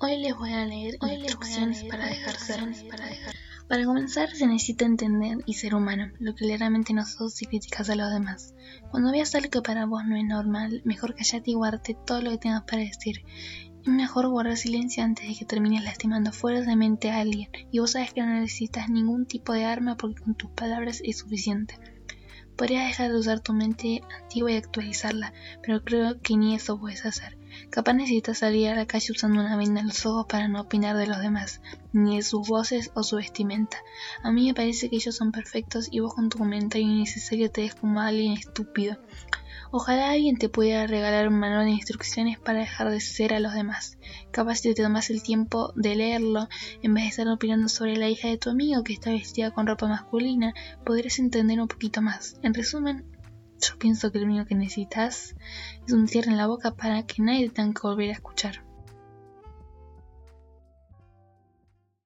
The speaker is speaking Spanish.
Hoy les voy a leer instrucciones para dejar ser. Para, dejar. para comenzar se necesita entender y ser humano, lo que claramente no sos si criticas a los demás. Cuando veas algo que para vos no es normal, mejor callate y guardate todo lo que tengas para decir. Es mejor guardar silencio antes de que termines lastimando fuertemente a alguien, y vos sabes que no necesitas ningún tipo de arma porque con tus palabras es suficiente. Podrías dejar de usar tu mente antigua y actualizarla, pero creo que ni eso puedes hacer. Capaz necesitas salir a la calle usando una venda en los ojos para no opinar de los demás, ni de sus voces o su vestimenta. A mí me parece que ellos son perfectos y vos con tu comentario innecesario te ves como alguien estúpido. Ojalá alguien te pudiera regalar un manual de instrucciones para dejar de ser a los demás. Capaz si te tomas el tiempo de leerlo, en vez de estar opinando sobre la hija de tu amigo que está vestida con ropa masculina, podrías entender un poquito más. En resumen, yo pienso que lo único que necesitas es un cierre en la boca para que nadie te tenga que volver a escuchar.